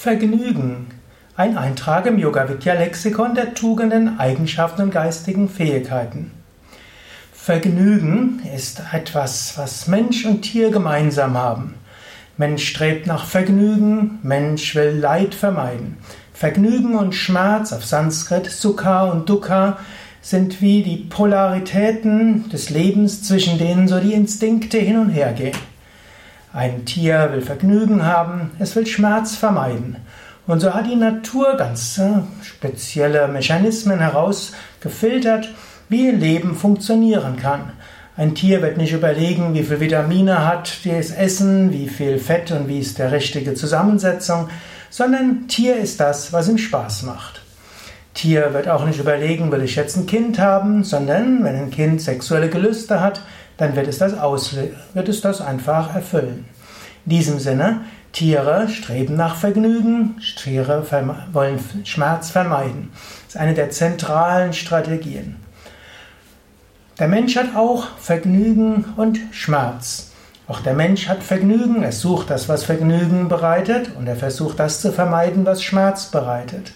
Vergnügen. Ein Eintrag im Yoga Vidya Lexikon der Tugenden, Eigenschaften und geistigen Fähigkeiten. Vergnügen ist etwas, was Mensch und Tier gemeinsam haben. Mensch strebt nach Vergnügen, Mensch will Leid vermeiden. Vergnügen und Schmerz auf Sanskrit, Sukha und Dukkha, sind wie die Polaritäten des Lebens, zwischen denen so die Instinkte hin und her gehen. Ein Tier will Vergnügen haben, es will Schmerz vermeiden. Und so hat die Natur ganz spezielle Mechanismen herausgefiltert, wie Leben funktionieren kann. Ein Tier wird nicht überlegen, wie viel Vitamine hat das Essen, wie viel Fett und wie ist der richtige Zusammensetzung, sondern Tier ist das, was ihm Spaß macht. Tier wird auch nicht überlegen, will ich jetzt ein Kind haben, sondern wenn ein Kind sexuelle Gelüste hat, dann wird es das, wird es das einfach erfüllen. In diesem Sinne, Tiere streben nach Vergnügen, Tiere wollen Schmerz vermeiden. Das ist eine der zentralen Strategien. Der Mensch hat auch Vergnügen und Schmerz. Auch der Mensch hat Vergnügen, er sucht das, was Vergnügen bereitet, und er versucht das zu vermeiden, was Schmerz bereitet.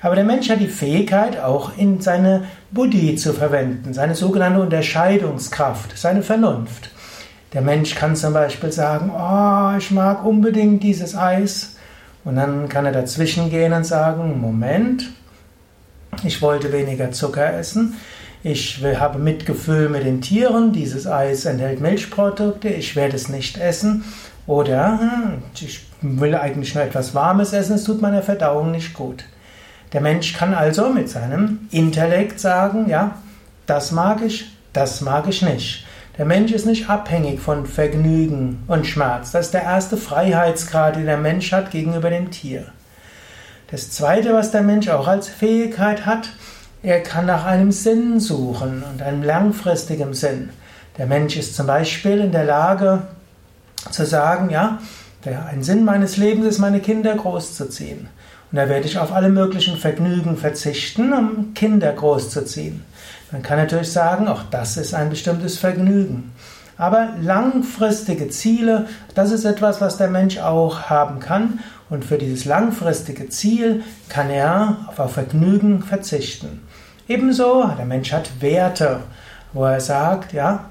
Aber der Mensch hat die Fähigkeit, auch in seine Buddhi zu verwenden, seine sogenannte Unterscheidungskraft, seine Vernunft. Der Mensch kann zum Beispiel sagen, oh, ich mag unbedingt dieses Eis. Und dann kann er dazwischen gehen und sagen, Moment, ich wollte weniger Zucker essen. Ich habe Mitgefühl mit den Tieren. Dieses Eis enthält Milchprodukte. Ich werde es nicht essen. Oder hm, ich will eigentlich nur etwas Warmes essen. Es tut meiner Verdauung nicht gut. Der Mensch kann also mit seinem Intellekt sagen, ja, das mag ich, das mag ich nicht. Der Mensch ist nicht abhängig von Vergnügen und Schmerz. Das ist der erste Freiheitsgrad, den der Mensch hat gegenüber dem Tier. Das zweite, was der Mensch auch als Fähigkeit hat, er kann nach einem Sinn suchen und einem langfristigen Sinn. Der Mensch ist zum Beispiel in der Lage zu sagen, ja, der, ein Sinn meines Lebens ist, meine Kinder großzuziehen. Und da werde ich auf alle möglichen Vergnügen verzichten, um Kinder großzuziehen. Man kann natürlich sagen, auch das ist ein bestimmtes Vergnügen. Aber langfristige Ziele, das ist etwas, was der Mensch auch haben kann. Und für dieses langfristige Ziel kann er auf Vergnügen verzichten. Ebenso, der Mensch hat Werte, wo er sagt, ja,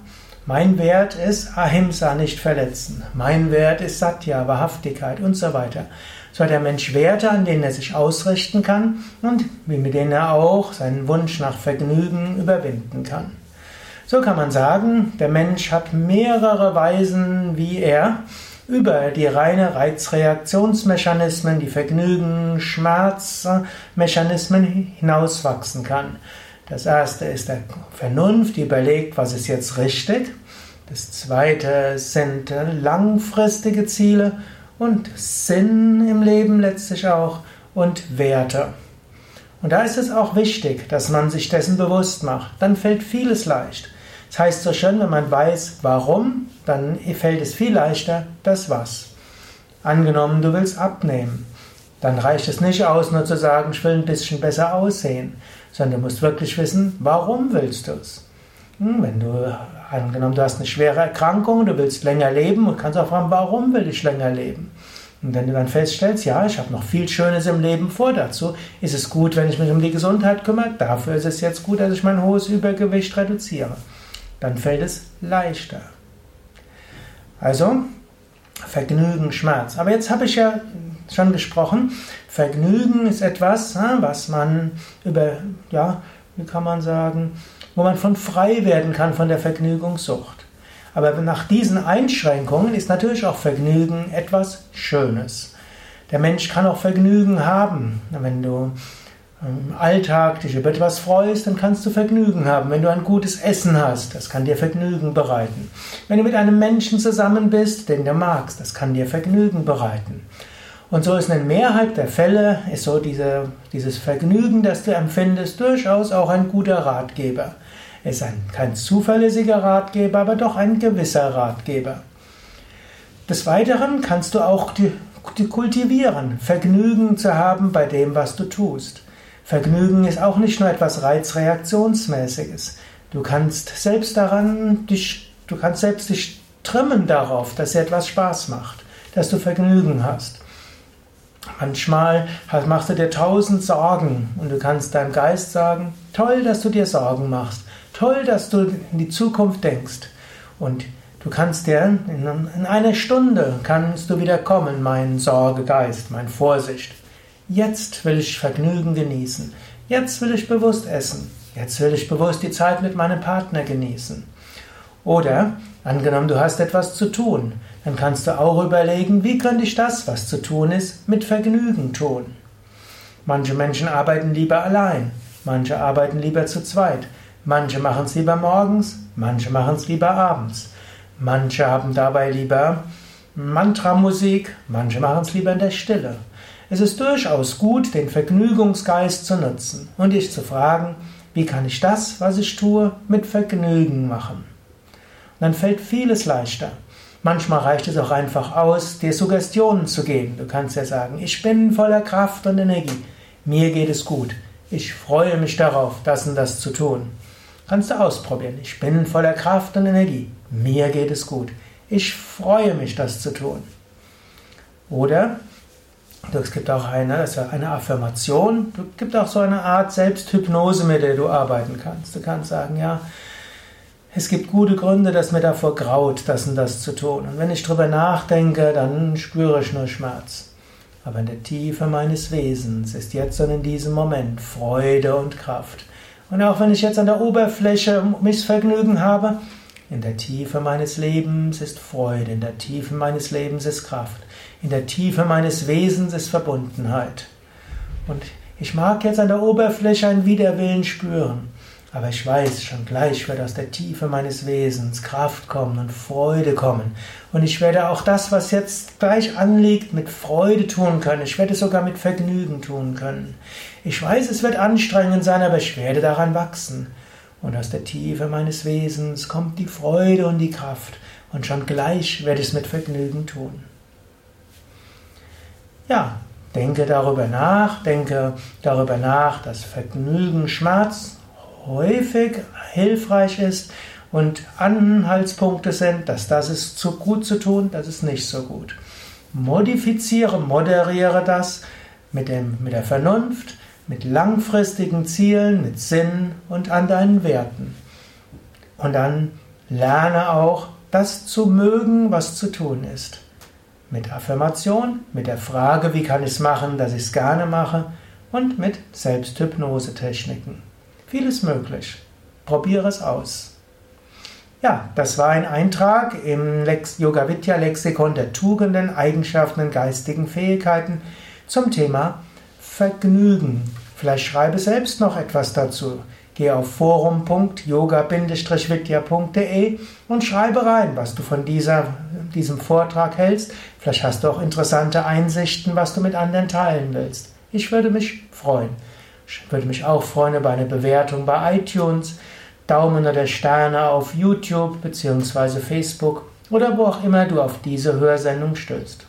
mein Wert ist Ahimsa, nicht verletzen. Mein Wert ist Satya, Wahrhaftigkeit und so weiter. So hat der Mensch Werte, an denen er sich ausrichten kann und mit denen er auch seinen Wunsch nach Vergnügen überwinden kann. So kann man sagen, der Mensch hat mehrere Weisen, wie er über die reine Reizreaktionsmechanismen, die Vergnügen, Schmerzmechanismen hinauswachsen kann. Das erste ist der Vernunft, die überlegt, was ist jetzt richtig. Das zweite sind langfristige Ziele und Sinn im Leben letztlich auch und Werte. Und da ist es auch wichtig, dass man sich dessen bewusst macht. Dann fällt vieles leicht. Das heißt so schön, wenn man weiß, warum, dann fällt es viel leichter, das was. Angenommen, du willst abnehmen. Dann reicht es nicht aus, nur zu sagen, ich will ein bisschen besser aussehen, sondern du musst wirklich wissen, warum willst du es. Hm, wenn du, angenommen, du hast eine schwere Erkrankung, du willst länger leben und kannst auch fragen, warum will ich länger leben? Und wenn du dann feststellst, ja, ich habe noch viel Schönes im Leben vor dazu, ist es gut, wenn ich mich um die Gesundheit kümmere, dafür ist es jetzt gut, dass ich mein hohes Übergewicht reduziere. Dann fällt es leichter. Also, Vergnügen, Schmerz. Aber jetzt habe ich ja schon gesprochen, Vergnügen ist etwas, was man über, ja, wie kann man sagen, wo man von frei werden kann von der Vergnügungssucht. Aber nach diesen Einschränkungen ist natürlich auch Vergnügen etwas Schönes. Der Mensch kann auch Vergnügen haben. Wenn du im Alltag dich über etwas freust, dann kannst du Vergnügen haben. Wenn du ein gutes Essen hast, das kann dir Vergnügen bereiten. Wenn du mit einem Menschen zusammen bist, den du magst, das kann dir Vergnügen bereiten. Und so ist in der Mehrheit der Fälle ist so diese, dieses Vergnügen, das du empfindest, durchaus auch ein guter Ratgeber. Er ist ein, kein zuverlässiger Ratgeber, aber doch ein gewisser Ratgeber. Des Weiteren kannst du auch die, die kultivieren, Vergnügen zu haben bei dem, was du tust. Vergnügen ist auch nicht nur etwas Reizreaktionsmäßiges. Du kannst selbst daran dich, du kannst selbst dich trimmen darauf, dass dir etwas Spaß macht, dass du Vergnügen hast. Manchmal machst du dir tausend Sorgen und du kannst deinem Geist sagen, toll, dass du dir Sorgen machst, toll, dass du in die Zukunft denkst. Und du kannst dir in einer Stunde kannst du wieder kommen, mein Sorgegeist, mein Vorsicht. Jetzt will ich Vergnügen genießen. Jetzt will ich bewusst essen. Jetzt will ich bewusst die Zeit mit meinem Partner genießen. Oder angenommen, du hast etwas zu tun, dann kannst du auch überlegen, wie könnte ich das, was zu tun ist, mit Vergnügen tun. Manche Menschen arbeiten lieber allein, manche arbeiten lieber zu zweit, manche machen es lieber morgens, manche machen es lieber abends, manche haben dabei lieber Mantramusik, manche machen es lieber in der Stille. Es ist durchaus gut, den Vergnügungsgeist zu nutzen und dich zu fragen, wie kann ich das, was ich tue, mit Vergnügen machen. Und dann fällt vieles leichter. Manchmal reicht es auch einfach aus, dir Suggestionen zu geben. Du kannst ja sagen, ich bin voller Kraft und Energie. Mir geht es gut. Ich freue mich darauf, das und das zu tun. Kannst du ausprobieren. Ich bin voller Kraft und Energie. Mir geht es gut. Ich freue mich, das zu tun. Oder es gibt auch eine, also eine Affirmation, es gibt auch so eine Art Selbsthypnose, mit der du arbeiten kannst. Du kannst sagen, ja, es gibt gute Gründe, dass mir davor graut, das und das zu tun. Und wenn ich drüber nachdenke, dann spüre ich nur Schmerz. Aber in der Tiefe meines Wesens ist jetzt und in diesem Moment Freude und Kraft. Und auch wenn ich jetzt an der Oberfläche Missvergnügen habe, in der Tiefe meines Lebens ist Freude, in der Tiefe meines Lebens ist Kraft. In der Tiefe meines Wesens ist Verbundenheit. Und ich mag jetzt an der Oberfläche einen Widerwillen spüren, aber ich weiß, schon gleich wird aus der Tiefe meines Wesens Kraft kommen und Freude kommen. Und ich werde auch das, was jetzt gleich anliegt, mit Freude tun können. Ich werde es sogar mit Vergnügen tun können. Ich weiß, es wird anstrengend sein, aber ich werde daran wachsen. Und aus der Tiefe meines Wesens kommt die Freude und die Kraft. Und schon gleich werde ich es mit Vergnügen tun. Ja, denke darüber nach, denke darüber nach, dass Vergnügen, Schmerz häufig hilfreich ist und Anhaltspunkte sind, dass das ist zu gut zu tun, das ist nicht so gut. Modifiziere, moderiere das mit, dem, mit der Vernunft, mit langfristigen Zielen, mit Sinn und an deinen Werten. Und dann lerne auch, das zu mögen, was zu tun ist. Mit Affirmation, mit der Frage, wie kann ich es machen, dass ich es gerne mache und mit Selbsthypnose-Techniken. Vieles möglich. Probiere es aus. Ja, das war ein Eintrag im Lex Yoga Vidya Lexikon der Tugenden, Eigenschaften und geistigen Fähigkeiten zum Thema Vergnügen. Vielleicht schreibe selbst noch etwas dazu. Geh auf forum.yoga-vidya.de und schreibe rein, was du von dieser, diesem Vortrag hältst. Vielleicht hast du auch interessante Einsichten, was du mit anderen teilen willst. Ich würde mich freuen. Ich würde mich auch freuen über eine Bewertung bei iTunes, Daumen oder Sterne auf YouTube bzw. Facebook oder wo auch immer du auf diese Hörsendung stößt.